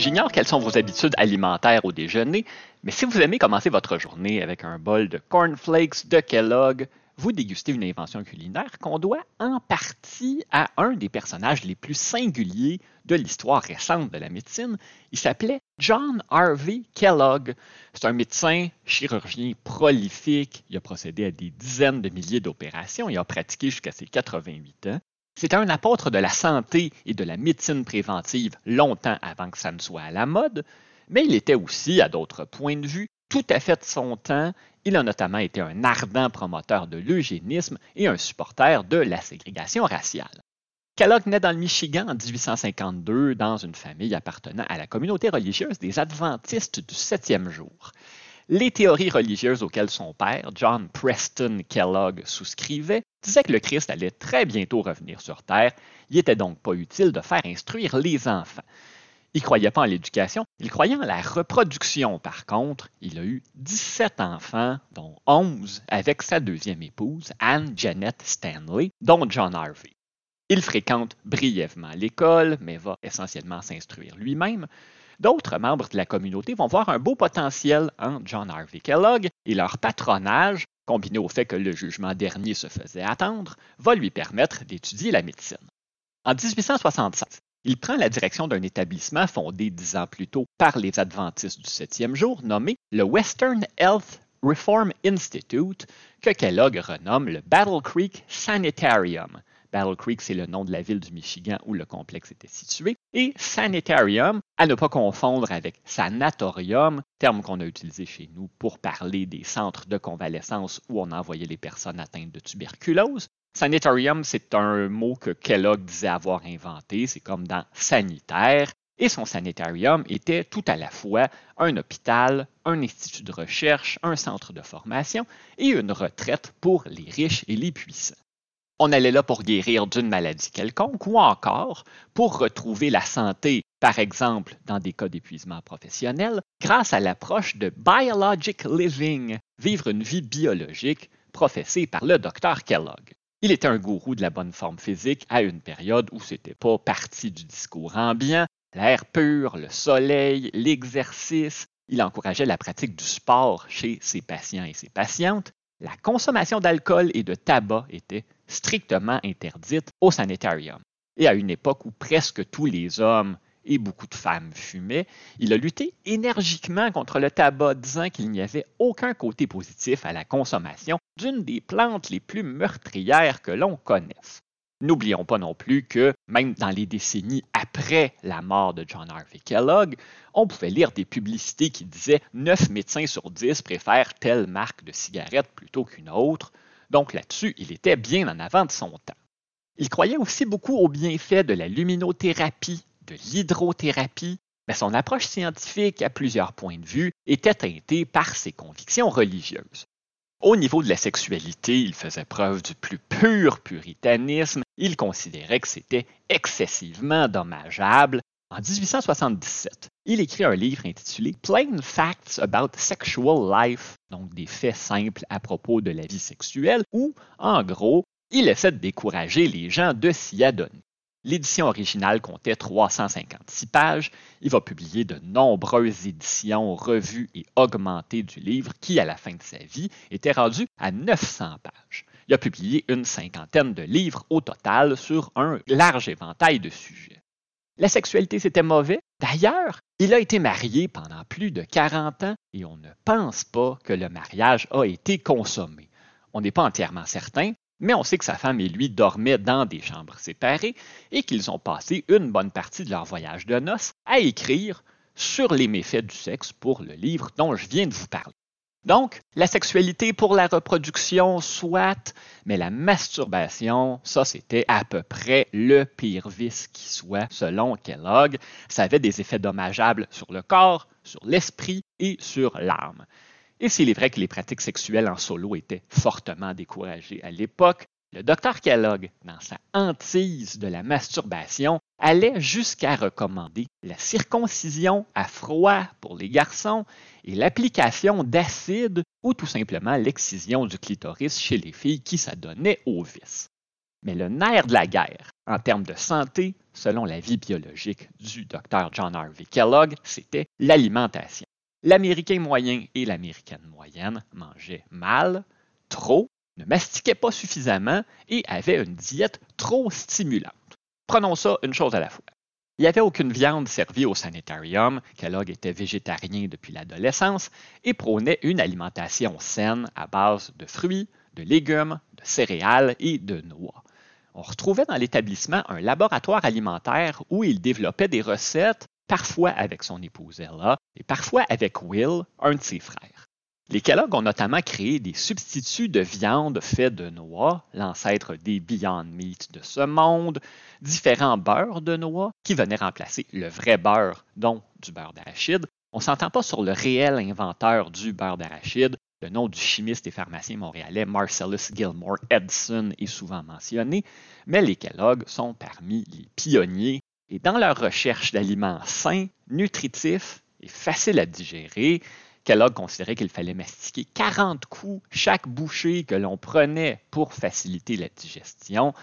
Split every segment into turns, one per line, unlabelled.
J'ignore quelles sont vos habitudes alimentaires au déjeuner, mais si vous aimez commencer votre journée avec un bol de cornflakes de Kellogg, vous dégustez une invention culinaire qu'on doit en partie à un des personnages les plus singuliers de l'histoire récente de la médecine. Il s'appelait John Harvey Kellogg. C'est un médecin chirurgien prolifique. Il a procédé à des dizaines de milliers d'opérations et a pratiqué jusqu'à ses 88 ans. C'était un apôtre de la santé et de la médecine préventive longtemps avant que ça ne soit à la mode, mais il était aussi, à d'autres points de vue, tout à fait de son temps. Il a notamment été un ardent promoteur de l'eugénisme et un supporter de la ségrégation raciale. Kellogg naît dans le Michigan en 1852 dans une famille appartenant à la communauté religieuse des Adventistes du septième jour. Les théories religieuses auxquelles son père, John Preston Kellogg, souscrivait disaient que le Christ allait très bientôt revenir sur Terre. Il n'était donc pas utile de faire instruire les enfants. Il ne croyait pas en l'éducation, il croyait en la reproduction. Par contre, il a eu 17 enfants, dont 11 avec sa deuxième épouse, Anne Janet Stanley, dont John Harvey. Il fréquente brièvement l'école, mais va essentiellement s'instruire lui-même. D'autres membres de la communauté vont voir un beau potentiel en John Harvey Kellogg et leur patronage, combiné au fait que le jugement dernier se faisait attendre, va lui permettre d'étudier la médecine. En 1867, il prend la direction d'un établissement fondé dix ans plus tôt par les adventistes du septième jour, nommé le Western Health Reform Institute, que Kellogg renomme le Battle Creek Sanitarium, Battle Creek, c'est le nom de la ville du Michigan où le complexe était situé. Et sanitarium, à ne pas confondre avec sanatorium, terme qu'on a utilisé chez nous pour parler des centres de convalescence où on envoyait les personnes atteintes de tuberculose. Sanitarium, c'est un mot que Kellogg disait avoir inventé, c'est comme dans sanitaire. Et son sanitarium était tout à la fois un hôpital, un institut de recherche, un centre de formation et une retraite pour les riches et les puissants on allait là pour guérir d'une maladie quelconque ou encore pour retrouver la santé, par exemple dans des cas d'épuisement professionnel, grâce à l'approche de Biologic Living, vivre une vie biologique professée par le docteur Kellogg. Il était un gourou de la bonne forme physique à une période où c'était pas partie du discours ambiant, l'air pur, le soleil, l'exercice. Il encourageait la pratique du sport chez ses patients et ses patientes. La consommation d'alcool et de tabac était strictement interdite au sanitarium. Et à une époque où presque tous les hommes et beaucoup de femmes fumaient, il a lutté énergiquement contre le tabac, disant qu'il n'y avait aucun côté positif à la consommation d'une des plantes les plus meurtrières que l'on connaisse. N'oublions pas non plus que, même dans les décennies après la mort de John Harvey Kellogg, on pouvait lire des publicités qui disaient 9 médecins sur 10 préfèrent telle marque de cigarette plutôt qu'une autre, donc là-dessus, il était bien en avant de son temps. Il croyait aussi beaucoup aux bienfaits de la luminothérapie, de l'hydrothérapie, mais son approche scientifique, à plusieurs points de vue, était teintée par ses convictions religieuses. Au niveau de la sexualité, il faisait preuve du plus pur puritanisme. Il considérait que c'était excessivement dommageable en 1877, il écrit un livre intitulé Plain Facts About Sexual Life, donc des faits simples à propos de la vie sexuelle, où, en gros, il essaie de décourager les gens de s'y adonner. L'édition originale comptait 356 pages. Il va publier de nombreuses éditions revues et augmentées du livre qui, à la fin de sa vie, était rendu à 900 pages. Il a publié une cinquantaine de livres au total sur un large éventail de sujets. La sexualité, c'était mauvais. D'ailleurs, il a été marié pendant plus de 40 ans et on ne pense pas que le mariage a été consommé. On n'est pas entièrement certain, mais on sait que sa femme et lui dormaient dans des chambres séparées et qu'ils ont passé une bonne partie de leur voyage de noces à écrire sur les méfaits du sexe pour le livre dont je viens de vous parler. Donc, la sexualité pour la reproduction, soit, mais la masturbation, ça c'était à peu près le pire vice qui soit, selon Kellogg. Ça avait des effets dommageables sur le corps, sur l'esprit et sur l'âme. Et s'il est vrai que les pratiques sexuelles en solo étaient fortement découragées à l'époque, le docteur Kellogg, dans sa hantise de la masturbation, allait jusqu'à recommander la circoncision à froid pour les garçons et l'application d'acide ou tout simplement l'excision du clitoris chez les filles qui s'adonnaient au vice. Mais le nerf de la guerre, en termes de santé, selon la vie biologique du Dr. John Harvey Kellogg, c'était l'alimentation. L'Américain moyen et l'Américaine moyenne mangeaient mal, trop, ne mastiquaient pas suffisamment et avaient une diète trop stimulante. Prenons ça une chose à la fois. Il n'y avait aucune viande servie au sanitarium, Kellogg était végétarien depuis l'adolescence et prônait une alimentation saine à base de fruits, de légumes, de céréales et de noix. On retrouvait dans l'établissement un laboratoire alimentaire où il développait des recettes, parfois avec son épouse Ella et parfois avec Will, un de ses frères. Les Kellogg ont notamment créé des substituts de viande faits de noix, l'ancêtre des Beyond Meat de ce monde, différents beurres de noix qui venaient remplacer le vrai beurre, dont du beurre d'arachide. On ne s'entend pas sur le réel inventeur du beurre d'arachide. Le nom du chimiste et pharmacien montréalais Marcellus Gilmore Edson est souvent mentionné, mais les Kellogg sont parmi les pionniers et dans leur recherche d'aliments sains, nutritifs et faciles à digérer, Kellogg considérait qu'il fallait mastiquer 40 coups chaque bouchée que l'on prenait pour faciliter la digestion.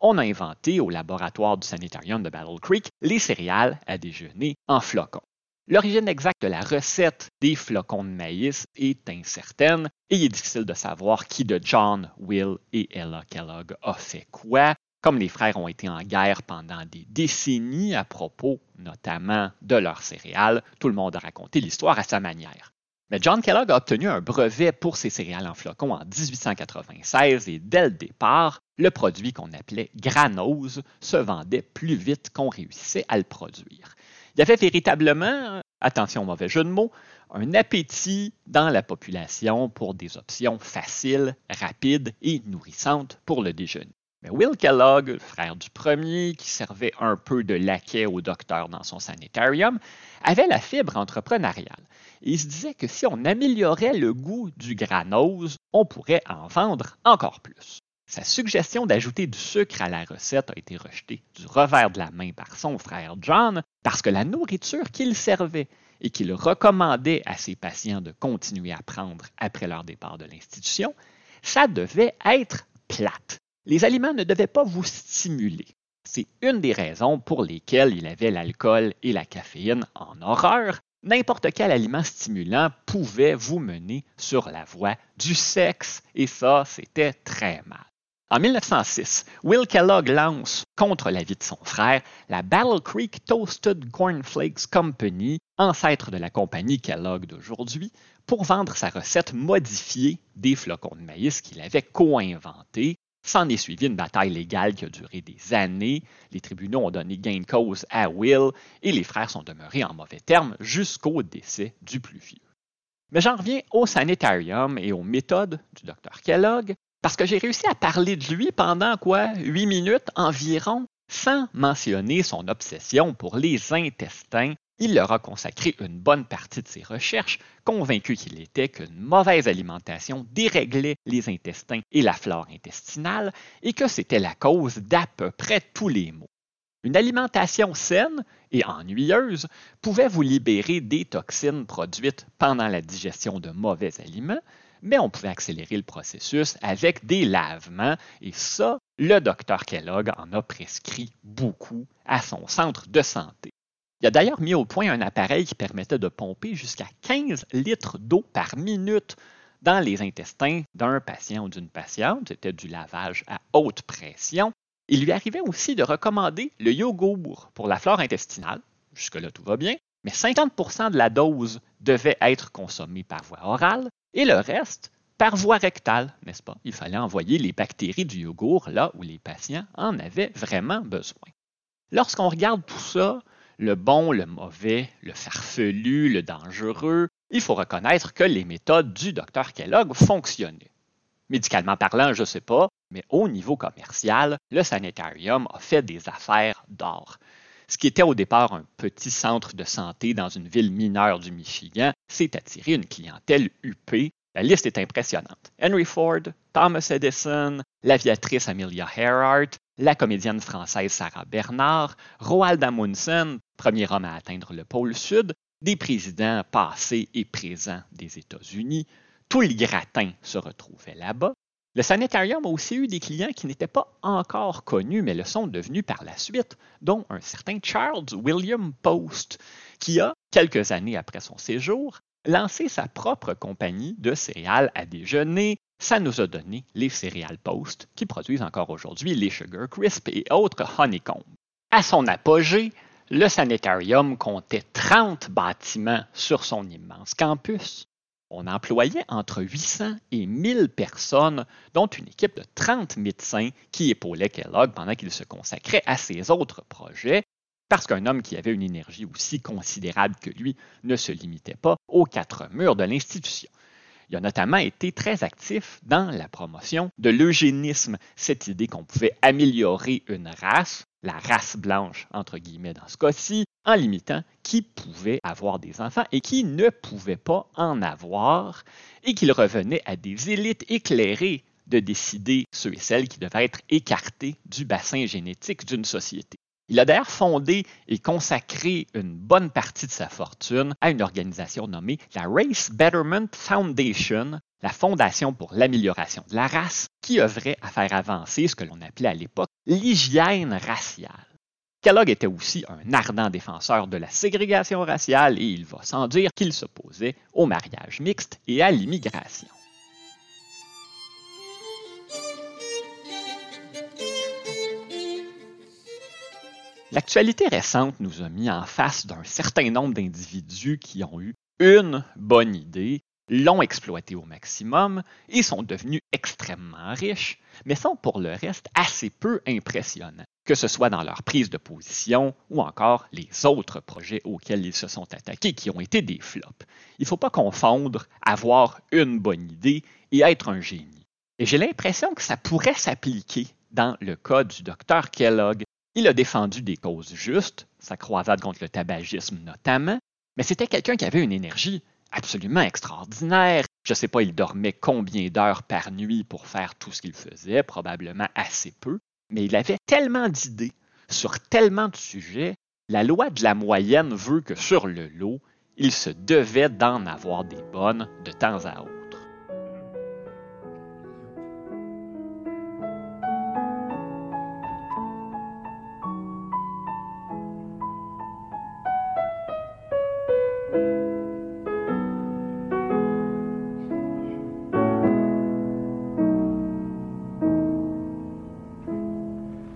On a inventé au laboratoire du sanitarium de Battle Creek les céréales à déjeuner en flocons. L'origine exacte de la recette des flocons de maïs est incertaine et il est difficile de savoir qui de John, Will et Ella Kellogg a fait quoi. Comme les frères ont été en guerre pendant des décennies à propos notamment de leurs céréales, tout le monde a raconté l'histoire à sa manière. Mais John Kellogg a obtenu un brevet pour ses céréales en flocons en 1896 et dès le départ, le produit qu'on appelait granose se vendait plus vite qu'on réussissait à le produire. Il y avait véritablement, attention au mauvais jeu de mots, un appétit dans la population pour des options faciles, rapides et nourrissantes pour le déjeuner. Will Kellogg, frère du premier, qui servait un peu de laquais au docteur dans son sanitarium, avait la fibre entrepreneuriale il se disait que si on améliorait le goût du granose, on pourrait en vendre encore plus. Sa suggestion d'ajouter du sucre à la recette a été rejetée du revers de la main par son frère John parce que la nourriture qu'il servait et qu'il recommandait à ses patients de continuer à prendre après leur départ de l'institution, ça devait être plate. Les aliments ne devaient pas vous stimuler. C'est une des raisons pour lesquelles il avait l'alcool et la caféine en horreur n'importe quel aliment stimulant pouvait vous mener sur la voie du sexe, et ça, c'était très mal. En 1906, Will Kellogg lance, contre l'avis de son frère, la Battle Creek Toasted Cornflakes Company, ancêtre de la compagnie Kellogg d'aujourd'hui, pour vendre sa recette modifiée des flocons de maïs qu'il avait co-inventés S'en est suivi une bataille légale qui a duré des années. Les tribunaux ont donné gain de cause à Will et les frères sont demeurés en mauvais termes jusqu'au décès du plus vieux. Mais j'en reviens au sanitarium et aux méthodes du docteur Kellogg parce que j'ai réussi à parler de lui pendant quoi huit minutes environ sans mentionner son obsession pour les intestins il leur a consacré une bonne partie de ses recherches, convaincu qu'il était qu'une mauvaise alimentation déréglait les intestins et la flore intestinale et que c'était la cause d'à peu près tous les maux. Une alimentation saine et ennuyeuse pouvait vous libérer des toxines produites pendant la digestion de mauvais aliments, mais on pouvait accélérer le processus avec des lavements, et ça, le docteur Kellogg en a prescrit beaucoup à son centre de santé. Il a d'ailleurs mis au point un appareil qui permettait de pomper jusqu'à 15 litres d'eau par minute dans les intestins d'un patient ou d'une patiente. C'était du lavage à haute pression. Il lui arrivait aussi de recommander le yogourt pour la flore intestinale. Jusque-là, tout va bien. Mais 50% de la dose devait être consommée par voie orale et le reste par voie rectale, n'est-ce pas? Il fallait envoyer les bactéries du yogourt là où les patients en avaient vraiment besoin. Lorsqu'on regarde tout ça, le bon, le mauvais, le farfelu, le dangereux, il faut reconnaître que les méthodes du docteur Kellogg fonctionnaient. Médicalement parlant, je ne sais pas, mais au niveau commercial, le sanitarium a fait des affaires d'or. Ce qui était au départ un petit centre de santé dans une ville mineure du Michigan s'est attiré une clientèle huppée. La liste est impressionnante. Henry Ford, Thomas Edison, l'aviatrice Amelia Earhart, la comédienne française Sarah Bernard, Roald Amundsen, premier homme à atteindre le pôle Sud, des présidents passés et présents des États-Unis. Tout le gratin se retrouvait là-bas. Le sanitarium a aussi eu des clients qui n'étaient pas encore connus, mais le sont devenus par la suite, dont un certain Charles William Post, qui a, quelques années après son séjour, lancé sa propre compagnie de céréales à déjeuner. Ça nous a donné les céréales Post, qui produisent encore aujourd'hui les Sugar Crisp et autres honeycomb. À son apogée, le sanitarium comptait 30 bâtiments sur son immense campus. On employait entre 800 et 1000 personnes, dont une équipe de 30 médecins qui épaulaient Kellogg pendant qu'il se consacrait à ses autres projets, parce qu'un homme qui avait une énergie aussi considérable que lui ne se limitait pas aux quatre murs de l'institution. Il a notamment été très actif dans la promotion de l'eugénisme, cette idée qu'on pouvait améliorer une race, la race blanche entre guillemets dans ce cas-ci, en limitant qui pouvait avoir des enfants et qui ne pouvait pas en avoir, et qu'il revenait à des élites éclairées de décider ceux et celles qui devaient être écartés du bassin génétique d'une société. Il a d'ailleurs fondé et consacré une bonne partie de sa fortune à une organisation nommée la Race Betterment Foundation, la Fondation pour l'amélioration de la race, qui œuvrait à faire avancer ce que l'on appelait à l'époque l'hygiène raciale. Kellogg était aussi un ardent défenseur de la ségrégation raciale et il va sans dire qu'il s'opposait au mariage mixte et à l'immigration. L'actualité récente nous a mis en face d'un certain nombre d'individus qui ont eu une bonne idée, l'ont exploitée au maximum et sont devenus extrêmement riches, mais sont pour le reste assez peu impressionnants, que ce soit dans leur prise de position ou encore les autres projets auxquels ils se sont attaqués qui ont été des flops. Il ne faut pas confondre avoir une bonne idée et être un génie. Et j'ai l'impression que ça pourrait s'appliquer dans le cas du docteur Kellogg il a défendu des causes justes, sa croisade contre le tabagisme notamment, mais c'était quelqu'un qui avait une énergie absolument extraordinaire. Je ne sais pas, il dormait combien d'heures par nuit pour faire tout ce qu'il faisait, probablement assez peu, mais il avait tellement d'idées sur tellement de sujets, la loi de la moyenne veut que sur le lot, il se devait d'en avoir des bonnes de temps à autre.